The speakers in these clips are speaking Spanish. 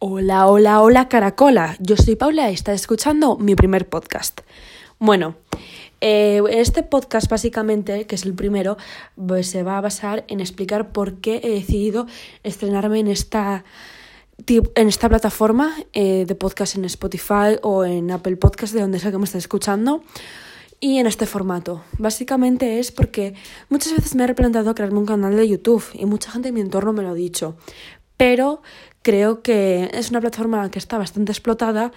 Hola, hola, hola, Caracola. Yo soy Paula y estás escuchando mi primer podcast. Bueno, eh, este podcast básicamente, que es el primero, pues se va a basar en explicar por qué he decidido estrenarme en esta, en esta plataforma eh, de podcast en Spotify o en Apple Podcast, de donde sea que me estés escuchando. Y en este formato. Básicamente es porque muchas veces me he replanteado crearme un canal de YouTube y mucha gente en mi entorno me lo ha dicho. Pero creo que es una plataforma que está bastante explotada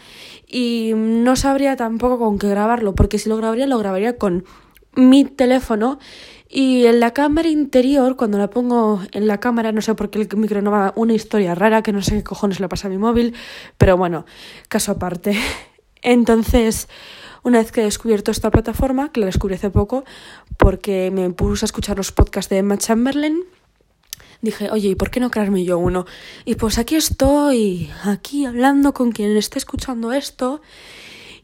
y no sabría tampoco con qué grabarlo, porque si lo grabaría, lo grabaría con mi teléfono y en la cámara interior, cuando la pongo en la cámara, no sé por qué el micro no va, una historia rara que no sé qué cojones le pasa a mi móvil, pero bueno, caso aparte. Entonces, una vez que he descubierto esta plataforma, que la descubrí hace poco, porque me puse a escuchar los podcasts de Emma Chamberlain, dije, oye, ¿y por qué no crearme yo uno? Y pues aquí estoy, aquí hablando con quien esté escuchando esto.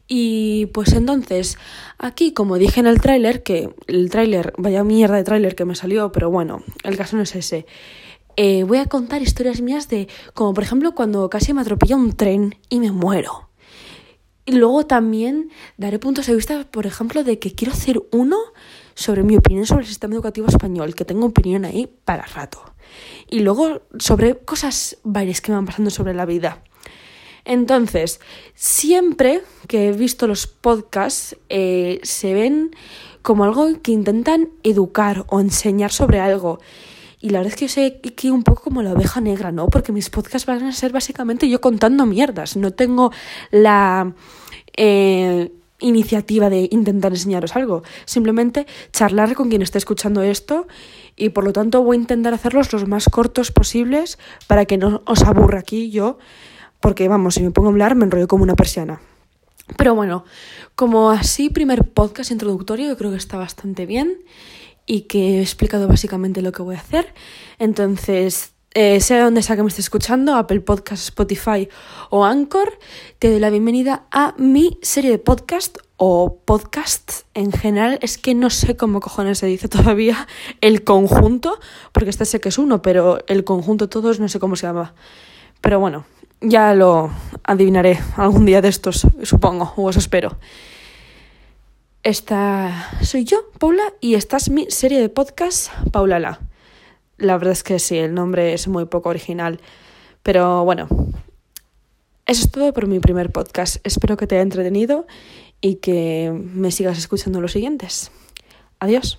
Y pues entonces, aquí como dije en el tráiler, que el tráiler, vaya mierda de tráiler que me salió, pero bueno, el caso no es ese. Eh, voy a contar historias mías de, como por ejemplo, cuando casi me atropella un tren y me muero. Y luego también daré puntos de vista, por ejemplo, de que quiero hacer uno sobre mi opinión sobre el sistema educativo español, que tengo opinión ahí para rato. Y luego sobre cosas varias que me van pasando sobre la vida. Entonces, siempre que he visto los podcasts, eh, se ven como algo que intentan educar o enseñar sobre algo. Y la verdad es que yo sé que un poco como la oveja negra, ¿no? Porque mis podcasts van a ser básicamente yo contando mierdas. No tengo la eh, iniciativa de intentar enseñaros algo. Simplemente charlar con quien esté escuchando esto y por lo tanto voy a intentar hacerlos los más cortos posibles para que no os aburra aquí yo, porque vamos, si me pongo a hablar me enrollo como una persiana. Pero bueno, como así primer podcast introductorio, yo creo que está bastante bien y que he explicado básicamente lo que voy a hacer. Entonces, eh, sea donde sea que me estés escuchando, Apple Podcast, Spotify o Anchor, te doy la bienvenida a mi serie de podcast o podcast en general. Es que no sé cómo cojones se dice todavía el conjunto, porque este sé que es uno, pero el conjunto todos no sé cómo se llama. Pero bueno, ya lo adivinaré algún día de estos, supongo, o os espero. Esta soy yo, Paula, y esta es mi serie de podcast, Paula La. La verdad es que sí, el nombre es muy poco original. Pero bueno, eso es todo por mi primer podcast. Espero que te haya entretenido y que me sigas escuchando los siguientes. Adiós.